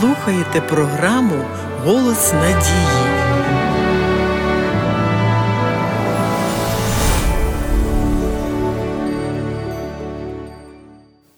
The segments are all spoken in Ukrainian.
слухаєте програму Голос надії.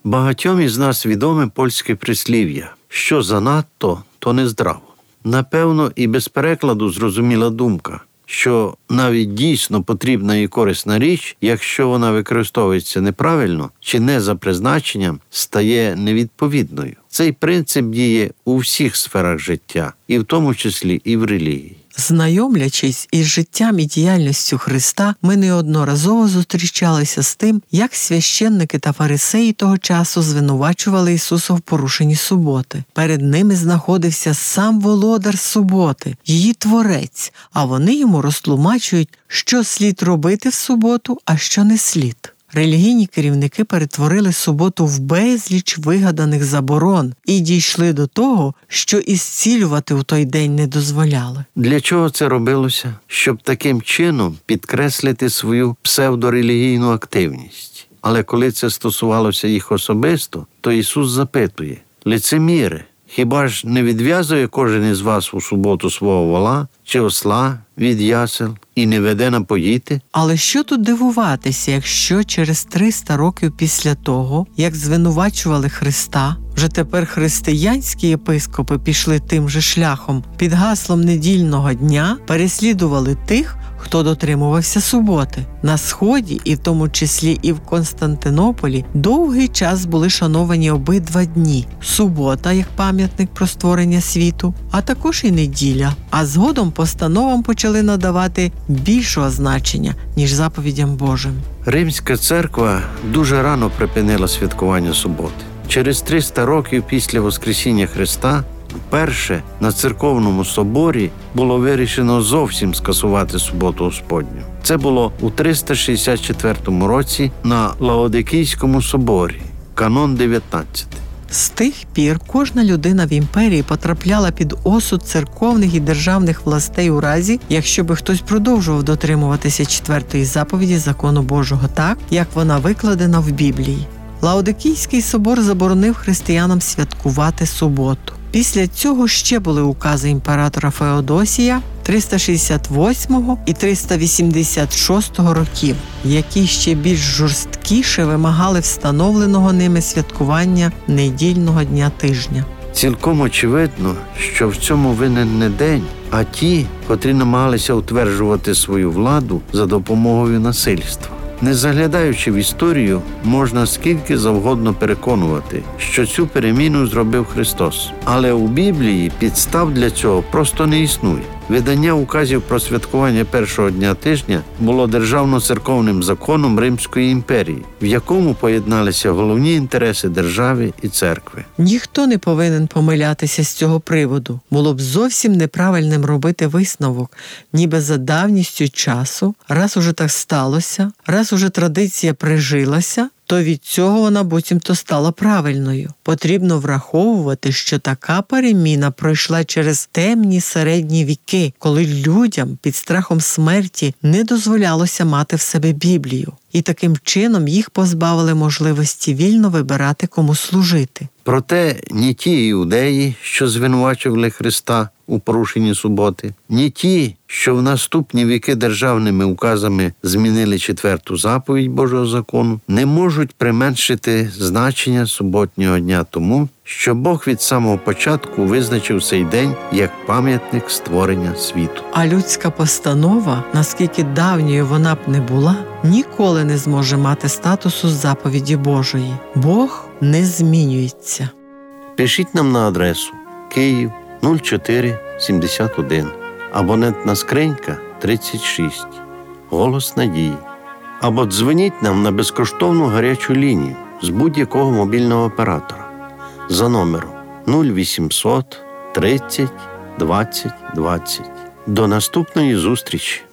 Багатьом із нас відоме польське прислів'я, що занадто, то не здраво. Напевно, і без перекладу зрозуміла думка, що навіть дійсно потрібна і корисна річ, якщо вона використовується неправильно чи не за призначенням, стає невідповідною. Цей принцип діє у всіх сферах життя, і в тому числі і в релігії. Знайомлячись із життям і діяльністю Христа, ми неодноразово зустрічалися з тим, як священники та фарисеї того часу звинувачували Ісуса в порушенні суботи. Перед ними знаходився сам володар суботи, її творець, а вони йому розтлумачують, що слід робити в суботу, а що не слід. Релігійні керівники перетворили суботу в безліч вигаданих заборон і дійшли до того, що і зцілювати у той день не дозволяли. Для чого це робилося? Щоб таким чином підкреслити свою псевдорелігійну активність. Але коли це стосувалося їх особисто, то Ісус запитує лицеміри, хіба ж не відв'язує кожен із вас у суботу свого вола чи осла від ясел і не веде напоїти? Але що тут дивуватися, якщо через 300 років після того, як звинувачували Христа, вже тепер християнські єпископи пішли тим же шляхом під гаслом недільного дня, переслідували тих, хто дотримувався суботи. На сході, і в тому числі і в Константинополі, довгий час були шановані обидва дні: субота, як пам'ятник про створення світу, а також і неділя. А згодом постановам почали надавати більшого значення ніж заповідям Божим. Римська церква дуже рано припинила святкування суботи. Через 300 років після Воскресіння Христа вперше на церковному соборі було вирішено зовсім скасувати суботу Господню. Це було у 364 році на Лаодикійському соборі, канон 19. З тих пір кожна людина в імперії потрапляла під осуд церковних і державних властей у разі, якщо би хтось продовжував дотримуватися четвертої заповіді закону Божого так, як вона викладена в Біблії. Лаодикійський собор заборонив християнам святкувати суботу. Після цього ще були укази імператора Феодосія 368 і 386 років, які ще більш жорсткіше вимагали встановленого ними святкування недільного дня тижня. Цілком очевидно, що в цьому винен не день, а ті, котрі намагалися утверджувати свою владу за допомогою насильства. Не заглядаючи в історію, можна скільки завгодно переконувати, що цю переміну зробив Христос. Але у Біблії підстав для цього просто не існує. Видання указів про святкування першого дня тижня було державно-церковним законом Римської імперії, в якому поєдналися головні інтереси держави і церкви. Ніхто не повинен помилятися з цього приводу. Було б зовсім неправильним робити висновок, ніби за давністю часу, раз уже так сталося, раз уже традиція прижилася то від цього вона буцімто стала правильною. Потрібно враховувати, що така переміна пройшла через темні середні віки, коли людям під страхом смерті не дозволялося мати в себе Біблію, і таким чином їх позбавили можливості вільно вибирати кому служити. Проте ні ті іудеї, що звинувачували Христа у порушенні суботи, ні ті, що в наступні віки державними указами змінили четверту заповідь Божого закону, не можуть применшити значення суботнього дня тому, що Бог від самого початку визначив цей день як пам'ятник створення світу. А людська постанова, наскільки давньою вона б не була, ніколи не зможе мати статусу заповіді Божої. Бог не змінюється. Пишіть нам на адресу Київ 0471, абонентна скринька 36, Голос Надії. Або дзвоніть нам на безкоштовну гарячу лінію з будь-якого мобільного оператора за номером 0800 30 20 20. До наступної зустрічі!